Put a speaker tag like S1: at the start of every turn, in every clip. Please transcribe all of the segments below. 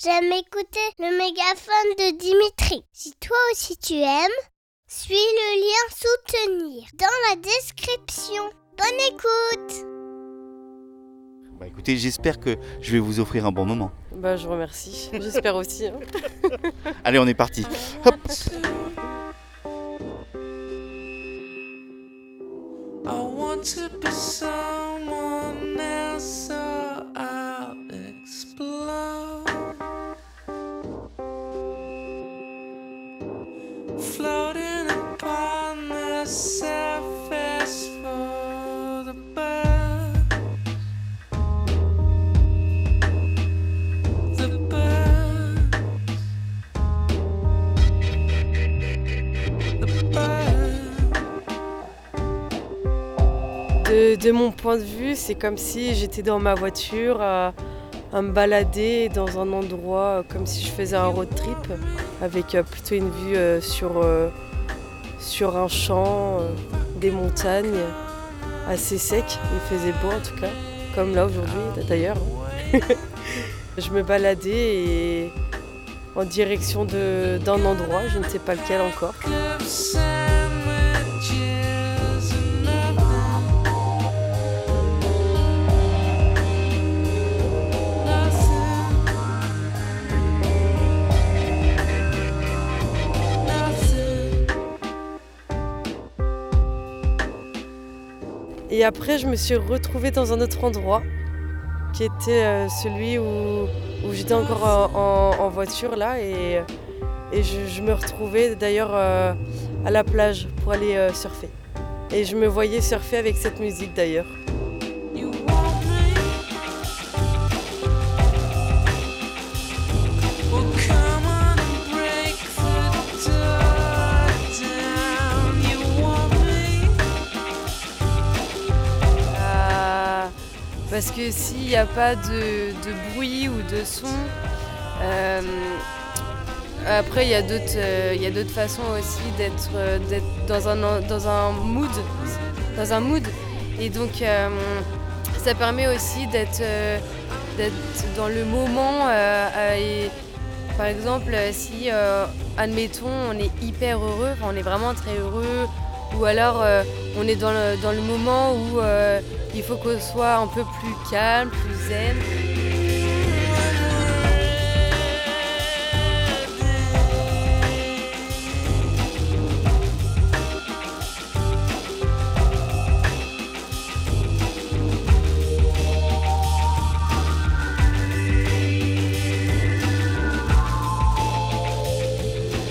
S1: j'aime écouter le mégaphone de Dimitri. Si toi aussi tu aimes, suis le lien soutenir dans la description. Bonne écoute
S2: Bah écoutez, j'espère que je vais vous offrir un bon moment.
S3: Bah, je vous remercie. J'espère aussi. hein.
S2: Allez, on est parti. Hop
S4: I want to be someone else,
S3: De, mon point de vue, c'est comme si j'étais dans ma voiture à, à me balader dans un endroit euh, comme si je faisais un road trip avec euh, plutôt une vue euh, sur, sur un champ, des montagnes assez sec. Il faisait beau en tout cas, comme là aujourd'hui d'ailleurs. je me baladais et en direction d'un endroit, je ne sais pas lequel encore. Et après, je me suis retrouvée dans un autre endroit qui était euh, celui où, j'étais encore en, voiture là et, je me retrouvais d'ailleurs euh, à la plage pour aller euh, surfer. Et je me voyais surfer avec cette musique d'ailleurs. Parce que s'il n'y a pas de, bruit ou de son, euh, après il y a d'autres euh, façons aussi d'être euh, dans un, dans un mood. Dans un mood. Et donc euh, ça permet aussi d'être dans le moment. par exemple, si, admettons, on est hyper heureux, on est vraiment très heureux, ou alors euh, on est dans le, dans le moment où euh, il faut qu'on soit un peu plus calme, plus zen.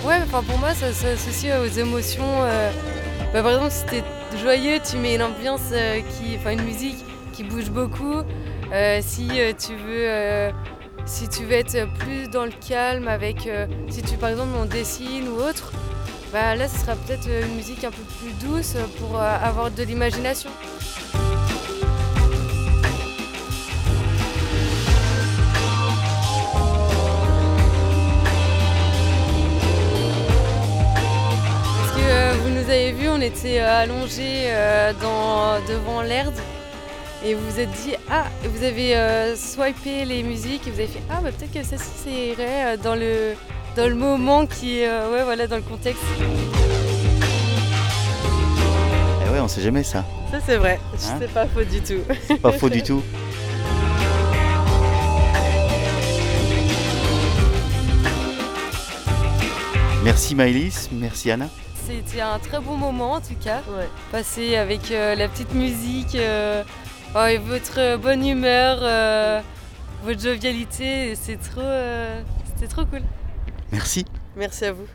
S3: Ouais, enfin pour moi, ça s'associe aux émotions. euh, bah, par exemple, si t'es joyeux, tu mets une ambiance, euh, qui, enfin une musique qui bouge beaucoup. Euh, si euh, tu veux, si tu veux être plus dans le calme, avec, si tu par exemple on dessine ou autre, bah là, ce sera peut-être une musique un peu plus douce pour avoir de l'imagination. On était euh, allongés euh, dans, devant l'Erde et vous vous êtes dit ah vous avez euh, swipé les musiques et vous avez fait ah bah peut-être que celle-ci ça irait dans le dans le moment qui est euh, ouais voilà dans le contexte.
S2: Eh ouais, on sait jamais ça.
S3: Ça c'est vrai,
S2: Hein
S3: c'est pas faux du tout.
S2: C'est pas faux du tout. Merci Maëlys, merci Anna.
S3: C'était un très bon moment en tout cas. Passer avec euh, la petite musique, euh, oh, et votre bonne humeur, euh, votre jovialité, c'est trop, euh, c'était trop cool.
S2: Merci.
S3: Merci à vous.